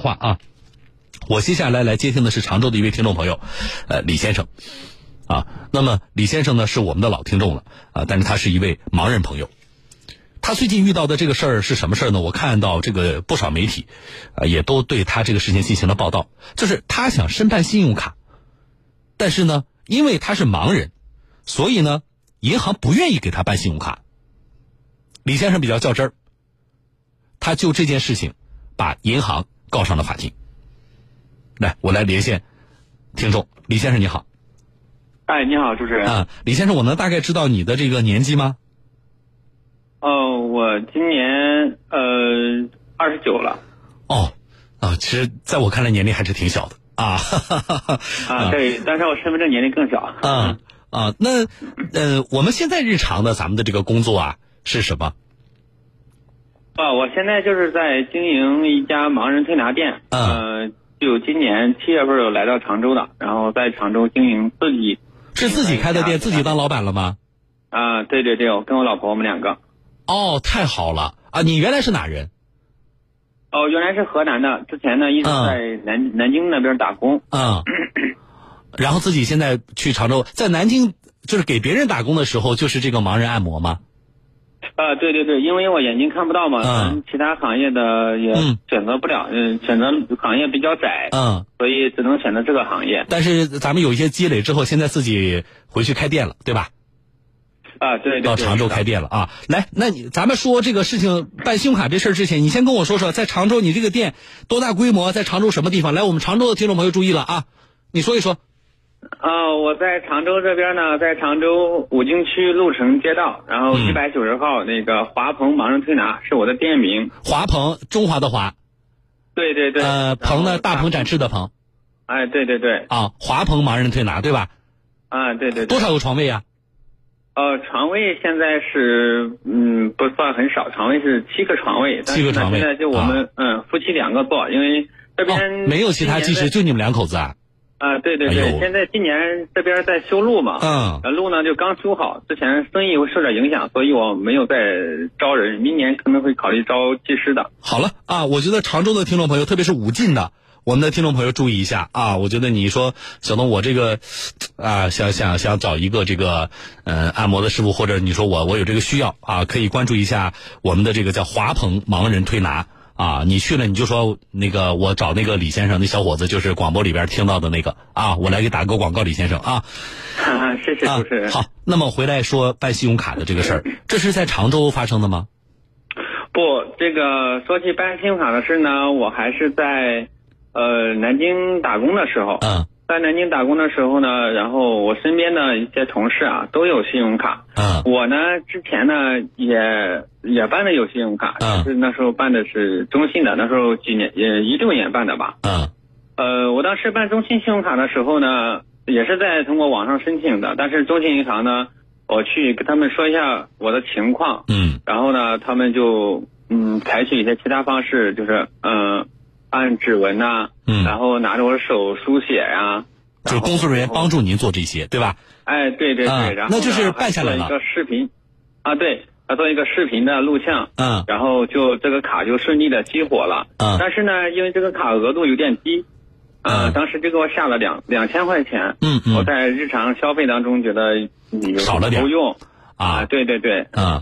话啊，我接下来来接听的是常州的一位听众朋友，呃，李先生，啊，那么李先生呢是我们的老听众了啊，但是他是一位盲人朋友，他最近遇到的这个事儿是什么事儿呢？我看到这个不少媒体啊也都对他这个事情进行了报道，就是他想申办信用卡，但是呢，因为他是盲人，所以呢，银行不愿意给他办信用卡。李先生比较较真儿，他就这件事情把银行。告上了法庭。来，我来连线听众李先生，你好。哎，你好，主持人。啊，李先生，我能大概知道你的这个年纪吗？哦，我今年呃二十九了。哦，啊，其实在我看来年龄还是挺小的啊。啊，对，但是我身份证年龄更小。啊啊，那呃，我们现在日常的咱们的这个工作啊是什么？啊，我现在就是在经营一家盲人推拿店，嗯，就今年七月份有来到常州的，然后在常州经营自己是自己开的店，自己当老板了吗？啊，对对对，我跟我老婆我们两个。哦，太好了啊！你原来是哪人？哦，原来是河南的，之前呢一直在南南京那边打工。嗯，然后自己现在去常州，在南京就是给别人打工的时候，就是这个盲人按摩吗？啊，对对对，因为我眼睛看不到嘛，嗯，其他行业的也选择不了，嗯，选择行业比较窄，嗯，所以只能选择这个行业。但是咱们有一些积累之后，现在自己回去开店了，对吧？啊，对，到常州开店了啊！来，那你咱们说这个事情办信用卡这事儿之前，你先跟我说说，在常州你这个店多大规模，在常州什么地方？来，我们常州的听众朋友注意了啊，你说一说。啊，我在常州这边呢，在常州武进区鹿城街道，然后一百九十号那个华鹏盲人推拿是我的店名。华鹏，中华的华。对对对。呃，鹏呢，大鹏展翅的鹏。哎，对对对。啊，华鹏盲人推拿，对吧？啊，对对。多少个床位啊？呃，床位现在是嗯不算很少，床位是七个床位。七个床位。现在就我们嗯夫妻两个坐，因为这边没有其他技师，就你们两口子啊。啊，对对对，现在今年这边在修路嘛，嗯，路呢就刚修好，之前生意会受点影响，所以我没有再招人，明年可能会考虑招技师的。好了啊，我觉得常州的听众朋友，特别是武进的我们的听众朋友注意一下啊，我觉得你说小东，我这个啊想想想找一个这个呃按摩的师傅，或者你说我我有这个需要啊，可以关注一下我们的这个叫华鹏盲人推拿。啊，你去了你就说那个我找那个李先生，那小伙子就是广播里边听到的那个啊，我来给打个广告，李先生啊。谢谢主持人。好，那么回来说办信用卡的这个事儿，这是在常州发生的吗？不，这个说起办信用卡的事呢，我还是在呃南京打工的时候。嗯。在南京打工的时候呢，然后我身边的一些同事啊都有信用卡。嗯。我呢之前呢也也办的有信用卡，就是那时候办的是中信的，那时候几年也一六年办的吧。嗯。呃，我当时办中信信用卡的时候呢，也是在通过网上申请的，但是中信银行呢，我去跟他们说一下我的情况。嗯。然后呢，他们就嗯采取一些其他方式，就是嗯。按指纹呐，嗯，然后拿着我手书写呀，就是工作人员帮助您做这些，对吧？哎，对对对，然后那就是办下来了。一个视频，啊，对，他做一个视频的录像，嗯，然后就这个卡就顺利的激活了，嗯，但是呢，因为这个卡额度有点低，嗯，当时就给我下了两两千块钱，嗯嗯，我在日常消费当中觉得少了点够用，啊，对对对，嗯，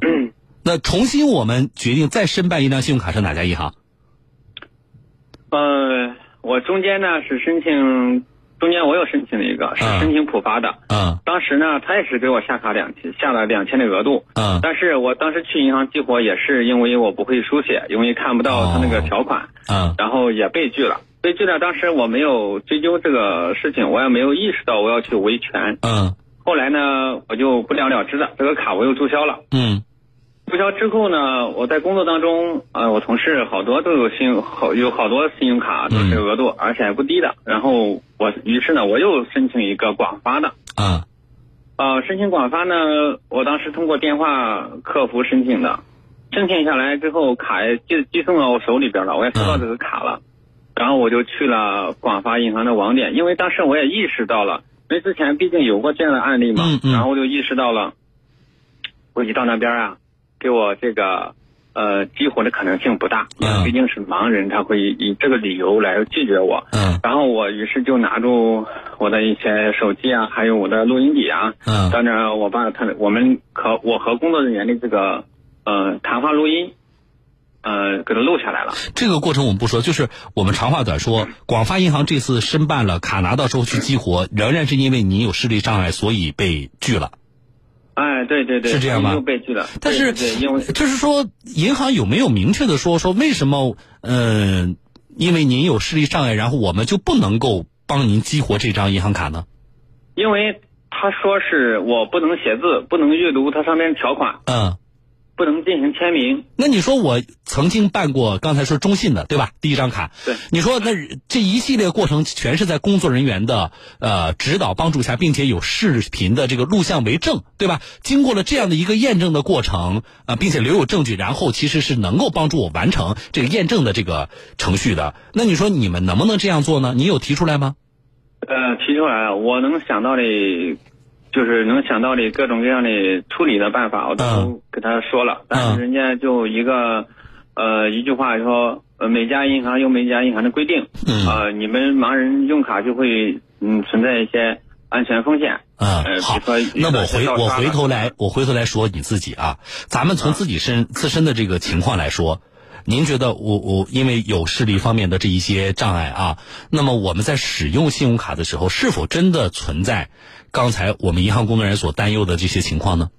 那重新我们决定再申办一张信用卡是哪家银行？呃，我中间呢是申请，中间我有申请了一个，是申请浦发的。嗯。当时呢，他也是给我下卡两千，下了两千的额度。嗯。但是我当时去银行激活也是因为我不会书写，因为看不到他那个条款。嗯。然后也被拒了，被拒了。当时我没有追究这个事情，我也没有意识到我要去维权。嗯。后来呢，我就不了了之了，这个卡我又注销了。嗯。注销之后呢，我在工作当中，呃，我同事好多都有信用，好有好多信用卡都是额度，而且还不低的。然后我于是呢，我又申请一个广发的。啊，呃，申请广发呢，我当时通过电话客服申请的，申请下来之后，卡也寄寄送到我手里边了，我也收到这个卡了。然后我就去了广发银行的网点，因为当时我也意识到了，因为之前毕竟有过这样的案例嘛。嗯嗯。然后我就意识到了，我一到那边啊。给我这个，呃，激活的可能性不大，毕竟是盲人，他会以这个理由来拒绝我。嗯。然后我于是就拿住我的一些手机啊，还有我的录音笔啊，嗯，当着我把他我们和我和工作人员的这个呃谈话录音。呃，给他录下来了。这个过程我们不说，就是我们长话短说。广发银行这次申办了卡拿到之后去激活，仍然是因为你有视力障碍，所以被拒了。哎，对对对，是这样吗？又被拒了。但是，因为就是说，银行有没有明确的说说为什么？嗯，因为您有视力障碍，然后我们就不能够帮您激活这张银行卡呢？因为他说是我不能写字，不能阅读它上面条款。嗯。不能进行签名。那你说我曾经办过，刚才说中信的，对吧？第一张卡。对。你说那这一系列过程全是在工作人员的呃指导帮助下，并且有视频的这个录像为证，对吧？经过了这样的一个验证的过程啊，并且留有证据，然后其实是能够帮助我完成这个验证的这个程序的。那你说你们能不能这样做呢？你有提出来吗？呃，提出来，我能想到的。就是能想到的各种各样的处理的办法，我都给他说了，但是人家就一个，呃，一句话说，呃，每家银行有每家银行的规定，呃，你们盲人用卡就会嗯存在一些安全风险。嗯，好，那我回我回头来，我回头来说你自己啊，咱们从自己身自身的这个情况来说，您觉得我我因为有视力方面的这一些障碍啊，那么我们在使用信用卡的时候，是否真的存在？刚才我们银行工作人员所担忧的这些情况呢？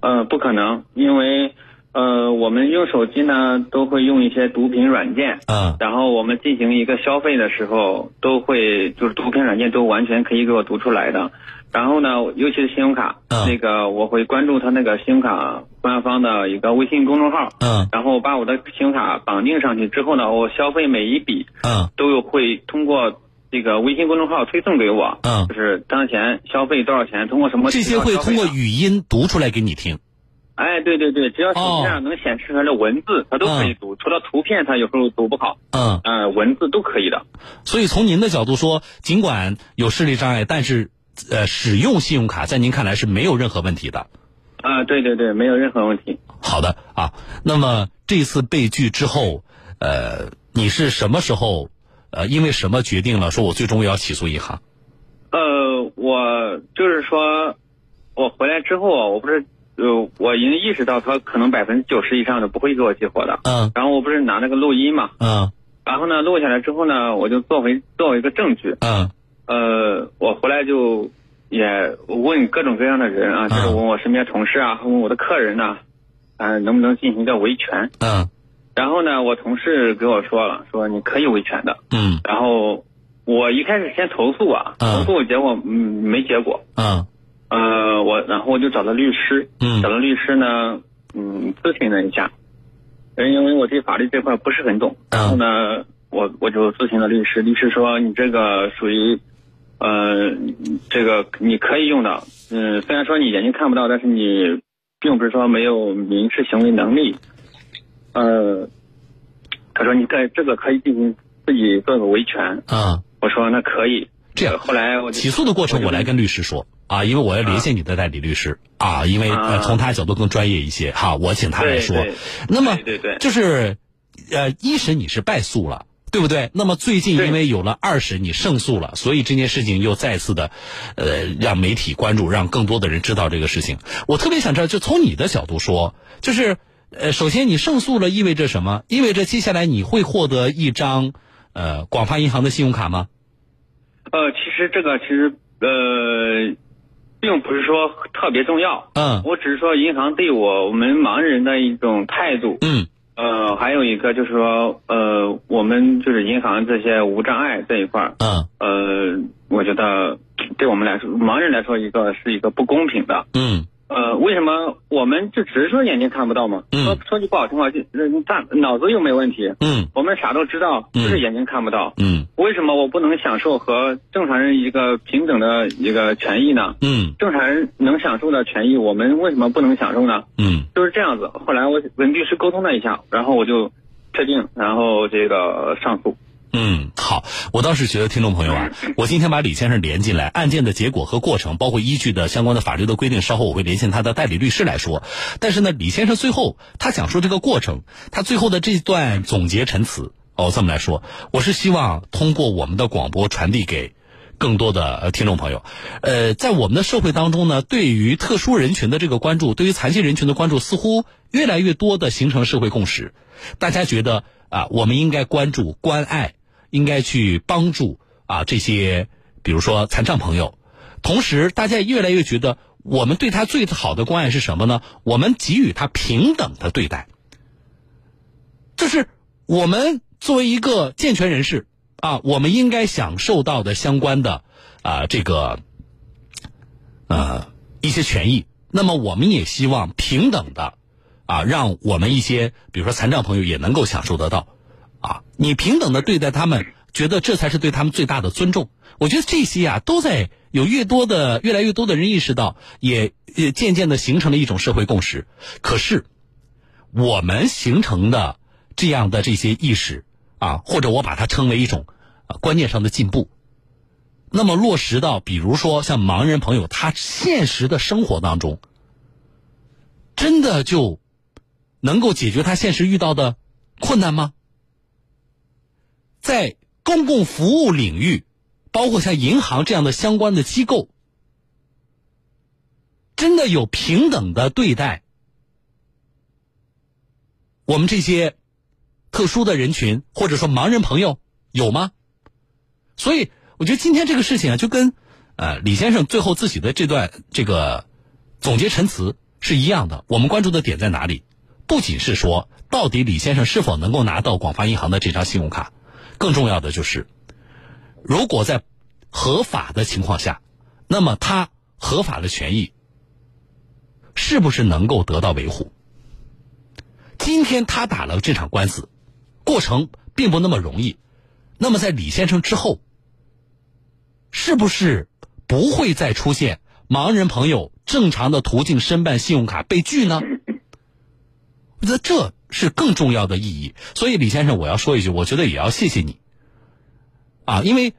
呃，不可能，因为呃，我们用手机呢都会用一些读屏软件，嗯，然后我们进行一个消费的时候，都会就是读屏软件都完全可以给我读出来的。然后呢，尤其是信用卡，那个我会关注他那个信用卡官方的一个微信公众号，嗯，然后把我的信用卡绑定上去之后呢，我消费每一笔，嗯，都有会通过。这个微信公众号推送给我，嗯，就是当前消费多少钱，通过什么这些会通过语音读出来给你听。哎，对对对，只要手机上能显示出来的文字，它都可以读，除了图片它有时候读不好。嗯，呃，文字都可以的。所以从您的角度说，尽管有视力障碍，但是呃，使用信用卡在您看来是没有任何问题的。啊，对对对，没有任何问题。好的啊，那么这次被拒之后，呃，你是什么时候？呃，因为什么决定了？说我最终要起诉银行。呃，我就是说，我回来之后啊，我不是呃，我已经意识到他可能百分之九十以上的不会给我激活的。嗯。然后我不是拿那个录音嘛。嗯。然后呢，录下来之后呢，我就作为作为一个证据。嗯。呃，我回来就也问各种各样的人啊，就是问我身边同事啊，问我的客人呢，啊，能不能进行一个维权？嗯。然后呢，我同事给我说了，说你可以维权的。嗯。然后我一开始先投诉啊，投诉结果嗯没结果。嗯。呃，我然后我就找了律师。嗯。找了律师呢，嗯，咨询了一下，因为我对法律这块不是很懂。然后呢，我我就咨询了律师，律师说你这个属于，呃，这个你可以用的。嗯，虽然说你眼睛看不到，但是你并不是说没有民事行为能力。呃，他说你在这个可以进行自己做个维权啊。我说那可以。这样，后来我起诉的过程我来跟律师说啊，因为我要联系你的代理律师啊，因为从他角度更专业一些哈，我请他来说。那么，对对，就是呃，一审你是败诉了，对不对？那么最近因为有了二审你胜诉了，所以这件事情又再次的呃让媒体关注，让更多的人知道这个事情。我特别想知道，就从你的角度说，就是。呃，首先你胜诉了，意味着什么？意味着接下来你会获得一张呃广发银行的信用卡吗？呃，其实这个其实呃，并不是说特别重要。嗯。我只是说银行对我们盲人的一种态度。嗯。呃，还有一个就是说，呃，我们就是银行这些无障碍这一块儿。嗯。呃，我觉得对我们来说，盲人来说，一个是一个不公平的。嗯。呃，为什么我们就只是说眼睛看不到吗？说说句不好听话，就大脑子又没问题。嗯，我们啥都知道，就是眼睛看不到。嗯，为什么我不能享受和正常人一个平等的一个权益呢？嗯，正常人能享受的权益，我们为什么不能享受呢？嗯，就是这样子。后来我跟律师沟通了一下，然后我就确定，然后这个上诉。嗯，好，我倒是觉得听众朋友啊，我今天把李先生连进来，案件的结果和过程，包括依据的相关的法律的规定，稍后我会连线他的代理律师来说。但是呢，李先生最后他讲述这个过程，他最后的这段总结陈词，哦，这么来说，我是希望通过我们的广播传递给更多的听众朋友。呃，在我们的社会当中呢，对于特殊人群的这个关注，对于残疾人群的关注，似乎越来越多的形成社会共识。大家觉得啊，我们应该关注、关爱。应该去帮助啊这些，比如说残障朋友，同时大家越来越觉得，我们对他最好的关爱是什么呢？我们给予他平等的对待，就是我们作为一个健全人士啊，我们应该享受到的相关的啊这个呃一些权益。那么我们也希望平等的啊，让我们一些比如说残障朋友也能够享受得到。啊，你平等的对待他们，觉得这才是对他们最大的尊重。我觉得这些啊，都在有越多的、越来越多的人意识到，也也渐渐的形成了一种社会共识。可是，我们形成的这样的这些意识啊，或者我把它称为一种观念上的进步，那么落实到，比如说像盲人朋友他现实的生活当中，真的就能够解决他现实遇到的困难吗？在公共服务领域，包括像银行这样的相关的机构，真的有平等的对待我们这些特殊的人群，或者说盲人朋友有吗？所以，我觉得今天这个事情啊，就跟呃李先生最后自己的这段这个总结陈词是一样的。我们关注的点在哪里？不仅是说到底李先生是否能够拿到广发银行的这张信用卡。更重要的就是，如果在合法的情况下，那么他合法的权益是不是能够得到维护？今天他打了这场官司，过程并不那么容易。那么在李先生之后，是不是不会再出现盲人朋友正常的途径申办信用卡被拒呢？我觉得这。是更重要的意义，所以李先生，我要说一句，我觉得也要谢谢你，啊，因为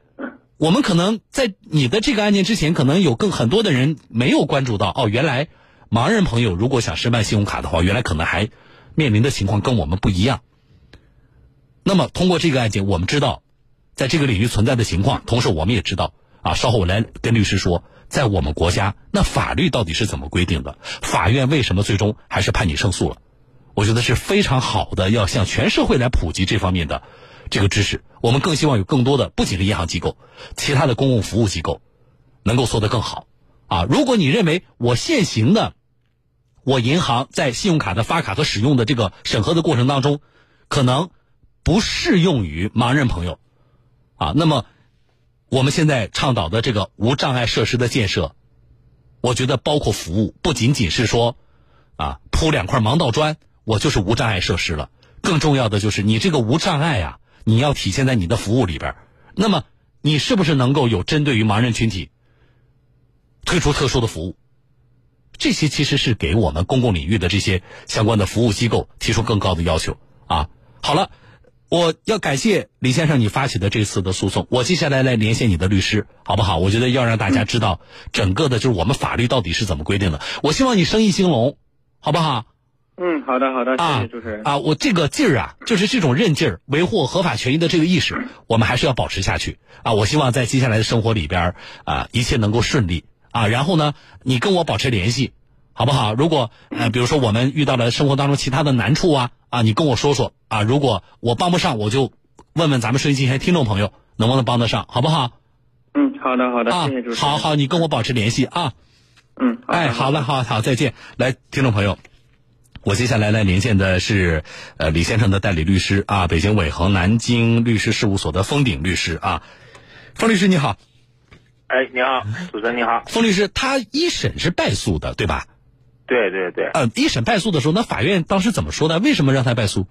我们可能在你的这个案件之前，可能有更很多的人没有关注到，哦，原来盲人朋友如果想申办信用卡的话，原来可能还面临的情况跟我们不一样。那么通过这个案件，我们知道在这个领域存在的情况，同时我们也知道，啊，稍后我来跟律师说，在我们国家，那法律到底是怎么规定的？法院为什么最终还是判你胜诉了？我觉得是非常好的，要向全社会来普及这方面的这个知识。我们更希望有更多的，不仅是银行机构，其他的公共服务机构能够做得更好。啊，如果你认为我现行的，我银行在信用卡的发卡和使用的这个审核的过程当中，可能不适用于盲人朋友，啊，那么我们现在倡导的这个无障碍设施的建设，我觉得包括服务，不仅仅是说啊铺两块盲道砖。我就是无障碍设施了，更重要的就是你这个无障碍啊，你要体现在你的服务里边。那么，你是不是能够有针对于盲人群体推出特殊的服务？这些其实是给我们公共领域的这些相关的服务机构提出更高的要求啊。好了，我要感谢李先生你发起的这次的诉讼，我接下来来连线你的律师，好不好？我觉得要让大家知道整个的就是我们法律到底是怎么规定的。我希望你生意兴隆，好不好？嗯，好的，好的，谢谢主持人。啊，我这个劲儿啊，就是这种韧劲儿，维护合法权益的这个意识，我们还是要保持下去啊。我希望在接下来的生活里边啊，一切能够顺利啊。然后呢，你跟我保持联系，好不好？如果呃，比如说我们遇到了生活当中其他的难处啊啊，你跟我说说啊。如果我帮不上，我就问问咱们收音机前听众朋友能不能帮得上，好不好？嗯，好的，好的，谢谢主持人。好好，你跟我保持联系啊。嗯，哎，好了，好好，再见。来，听众朋友。我接下来来连线的是，呃，李先生的代理律师啊，北京伟恒南京律师事务所的封鼎律师啊，封律师你好。哎，你好，主持人你好。封律师，他一审是败诉的，对吧？对对对。呃，一审败诉的时候，那法院当时怎么说的？为什么让他败诉？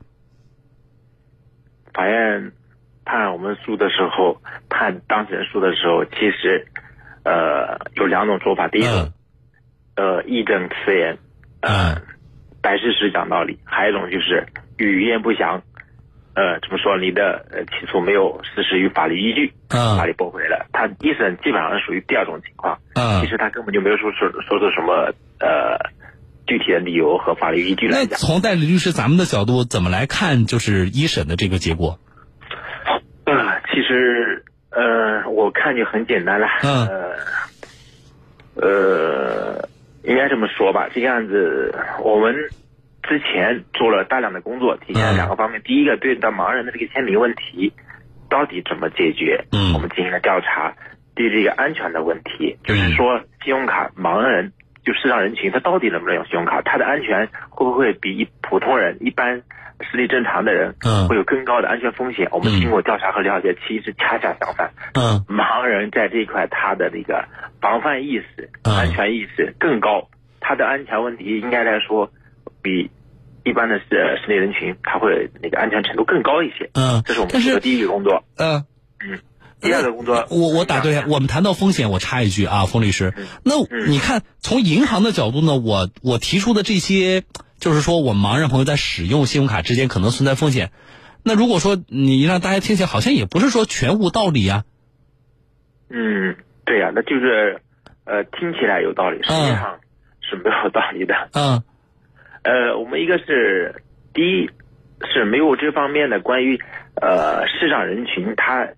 法院判我们诉的时候，判当事人诉的时候，其实，呃，有两种说法。第一种，呃，义正辞严。嗯。摆事实讲道理，还有一种就是语焉不详，呃，怎么说？你的呃起诉没有事实与法律依据，嗯，法律驳回了。他一审基本上是属于第二种情况，嗯，其实他根本就没有说出说出什么呃具体的理由和法律依据来讲。那从代理律师咱们的角度怎么来看？就是一审的这个结果？呃，其实呃，我看就很简单了，嗯，呃，应该这么说吧，这个案子我们。之前做了大量的工作，体现了两个方面。第一个，对待盲人的这个签名问题，到底怎么解决？嗯，我们进行了调查。对这个安全的问题，就是说，信用卡盲人就视障人群，他到底能不能用信用卡？他的安全会不会比普通人、一般视力正常的人，嗯会有更高的安全风险？我们经过调查和了解，其实恰恰相反。嗯，盲人在这一块，他的那个防范意识、安全意识更高，他的安全问题应该来说比。一般的是视力人群，他会那个安全程度更高一些。嗯，这是我们做的第一个工作。嗯嗯，第二个工作，我我打断一下，我们谈到风险，我插一句啊，冯律师，那你看从银行的角度呢，我我提出的这些，就是说我们盲人朋友在使用信用卡之间可能存在风险。那如果说你让大家听起来好像也不是说全无道理呀。嗯，对呀，那就是呃，听起来有道理，实际上是没有道理的。嗯。呃，我们一个是第一是没有这方面的关于呃视障人群他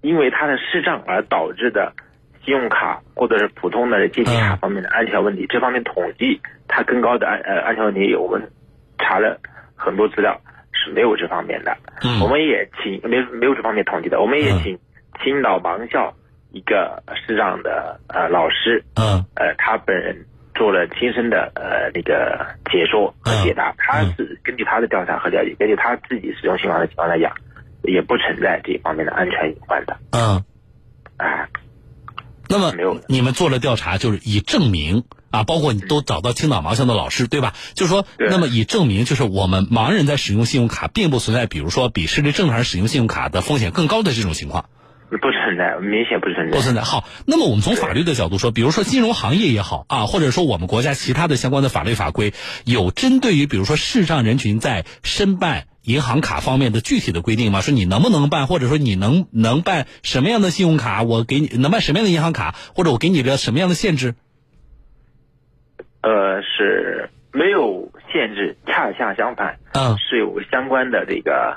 因为他的视障而导致的信用卡或者是普通的借记卡方面的安全问题，这方面统计它更高的安呃安全问题，我们查了很多资料是没有这方面的。嗯，我们也请没没有这方面统计的，我们也请青岛盲校一个视障的呃老师，嗯，呃他本人。做了亲身的呃那个解说和解答，他是根据他的调查和了解，根据他自己使用新华的情况来讲，也不存在这方面的安全隐患的。嗯，啊，那么没有你们做了调查，就是以证明啊，包括你都找到青岛盲校的老师对吧？就是说，那么以证明，就是我们盲人在使用信用卡，并不存在，比如说比视力正常人使用信用卡的风险更高的这种情况。不存在，明显不存在。不存在。好，那么我们从法律的角度说，比如说金融行业也好啊，或者说我们国家其他的相关的法律法规，有针对于比如说视障人群在申办银行卡方面的具体的规定吗？说你能不能办，或者说你能能办什么样的信用卡？我给你能办什么样的银行卡，或者我给你个什么样的限制？呃，是没有限制，恰恰相反，嗯，是有相关的这个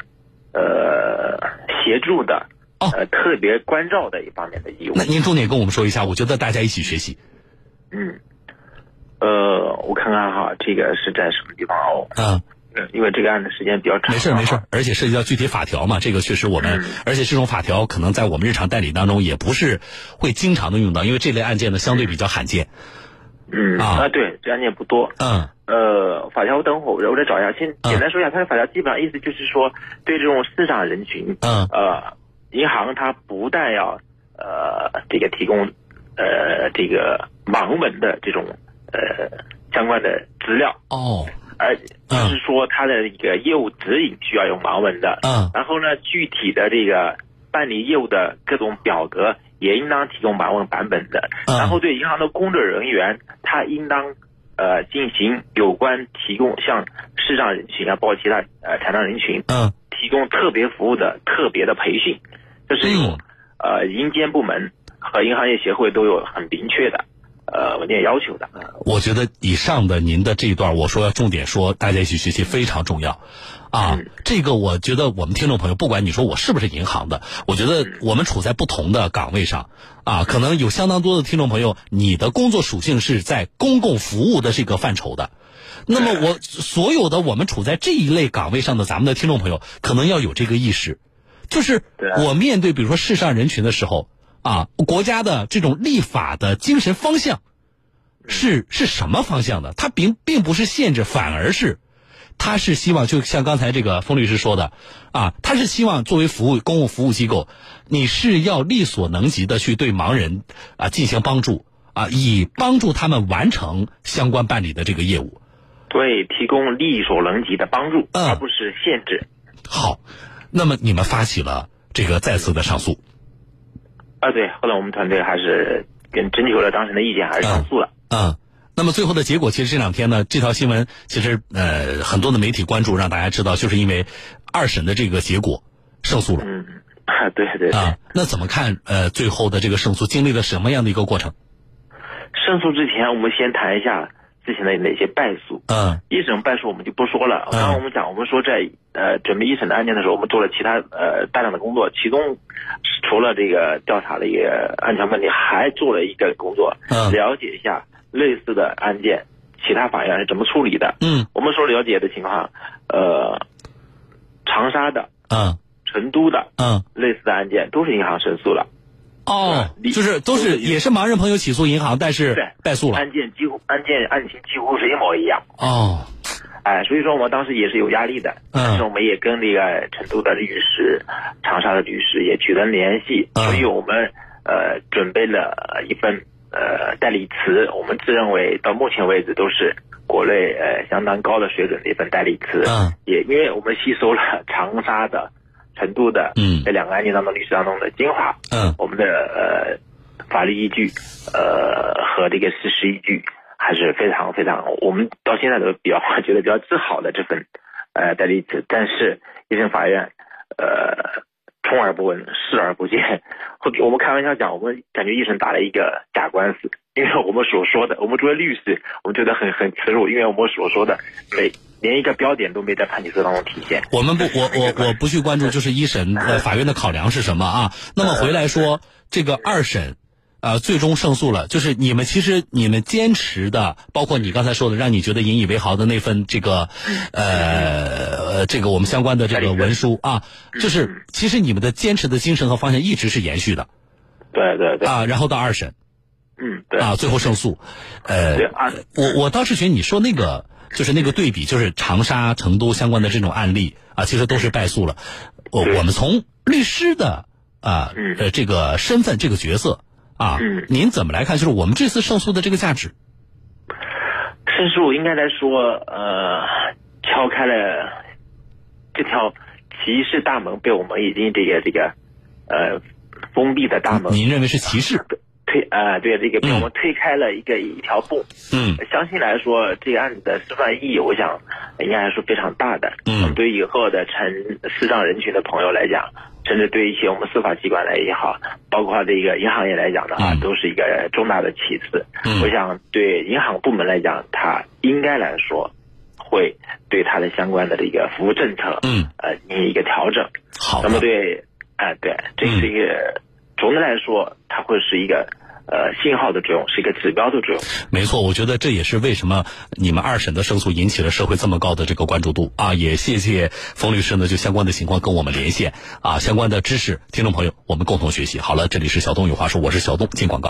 呃协助的。呃，特别关照的一方面的义务。那您重点跟我们说一下，我觉得大家一起学习。嗯，呃，我看看哈，这个是在什么地方哦？嗯，因为这个案子时间比较长。没事没事，而且涉及到具体法条嘛，这个确实我们，而且这种法条可能在我们日常代理当中也不是会经常的用到，因为这类案件呢相对比较罕见。嗯啊，对，这案件不多。嗯。呃，法条我等会儿我再找一下，先简单说一下，它的法条基本上意思就是说，对这种市场人群，嗯，呃。银行它不但要呃这个提供呃这个盲文的这种呃相关的资料哦，而就是说它的一个业务指引需要用盲文的，嗯，然后呢具体的这个办理业务的各种表格也应当提供盲文版本的，然后对银行的工作人员他应当呃进行有关提供向视障人群啊包括其他呃残障人群嗯提供特别服务的特别的培训。这是有，呃，银监部门和银行业协会都有很明确的，呃，文件要求的。我觉得以上的您的这一段，我说要重点说，大家一起学习非常重要，啊，这个我觉得我们听众朋友，不管你说我是不是银行的，我觉得我们处在不同的岗位上，啊，可能有相当多的听众朋友，你的工作属性是在公共服务的这个范畴的，那么我所有的我们处在这一类岗位上的咱们的听众朋友，可能要有这个意识。就是我面对比如说世上人群的时候啊，国家的这种立法的精神方向是是什么方向的？它并并不是限制，反而是他是希望，就像刚才这个封律师说的啊，他是希望作为服务公共服务机构，你是要力所能及的去对盲人啊进行帮助啊，以帮助他们完成相关办理的这个业务。对，提供力所能及的帮助，而不是限制。好。那么你们发起了这个再次的上诉，啊，对，后来我们团队还是跟征求了当事人的意见，还是上诉了。嗯，那么最后的结果，其实这两天呢，这条新闻其实呃很多的媒体关注，让大家知道，就是因为二审的这个结果胜诉了。嗯，对对啊，那怎么看？呃，最后的这个胜诉经历了什么样的一个过程？胜诉之前，我们先谈一下之前的哪些败诉。嗯，一审败诉我们就不说了。刚刚我们讲，我们说在呃准备一审的案件的时候，我们做了其他呃大量的工作，其中除了这个调查的一个安全问题，还做了一个工作，了解一下类似的案件，其他法院是怎么处理的。嗯，我们所了解的情况，呃，长沙的，嗯，成都的，嗯，类似的案件都是银行申诉了。哦，就是都是也是盲人朋友起诉银行，但是败诉了。案件几乎案件案情几乎是一模一样。哦，哎，所以说我们当时也是有压力的，但是我们也跟那个成都的律师、长沙的律师也取得联系，所以我们呃准备了一份呃代理词，我们自认为到目前为止都是国内呃相当高的水准的一份代理词。嗯，也因为我们吸收了长沙的。成都的嗯这两个案件当中，律师当中的精华，嗯，我们的呃法律依据，呃和这个事实依据还是非常非常，我们到现在都比较觉得比较自豪的这份呃代理词，但是一审法院呃充耳不闻，视而不见，我们开玩笑讲，我们感觉一审打了一个假官司，因为我们所说的，我们作为律师，我们觉得很很耻辱，因为我们所说的每。连一个标点都没在判决书当中体现。我们不，我我我不去关注，就是一审呃法院的考量是什么啊？那么回来说这个二审，呃，最终胜诉了。就是你们其实你们坚持的，包括你刚才说的，让你觉得引以为豪的那份这个，呃，这个我们相关的这个文书啊，就是其实你们的坚持的精神和方向一直是延续的。对对对。啊，然后到二审，嗯，对。啊，最后胜诉，呃，我我倒是觉得你说那个。就是那个对比，就是长沙、成都相关的这种案例啊，其实都是败诉了。我我们从律师的啊呃这个身份、这个角色啊，您怎么来看？就是我们这次胜诉的这个价值？胜诉应该来说，呃，敲开了这条歧视大门，被我们已经这个这个呃封闭的大门。您认为是歧视？推啊，对这个被我们推开了一个一条缝。嗯，相信来说，这个案子的示范意义，我想应该来说非常大的。嗯，对以后的成视障人群的朋友来讲，甚至对一些我们司法机关来也好，包括这个银行业来讲的话，都是一个重大的启示。嗯，我想对银行部门来讲，它应该来说会对它的相关的这个服务政策，嗯，呃，进行一个调整。好，那么对，哎，对，这是一个总的来说，它会是一个。呃，信号的作用是一个指标的作用。没错，我觉得这也是为什么你们二审的胜诉引起了社会这么高的这个关注度啊！也谢谢冯律师呢，就相关的情况跟我们连线啊，相关的知识，听众朋友我们共同学习。好了，这里是小东有话说，我是小东，进广告。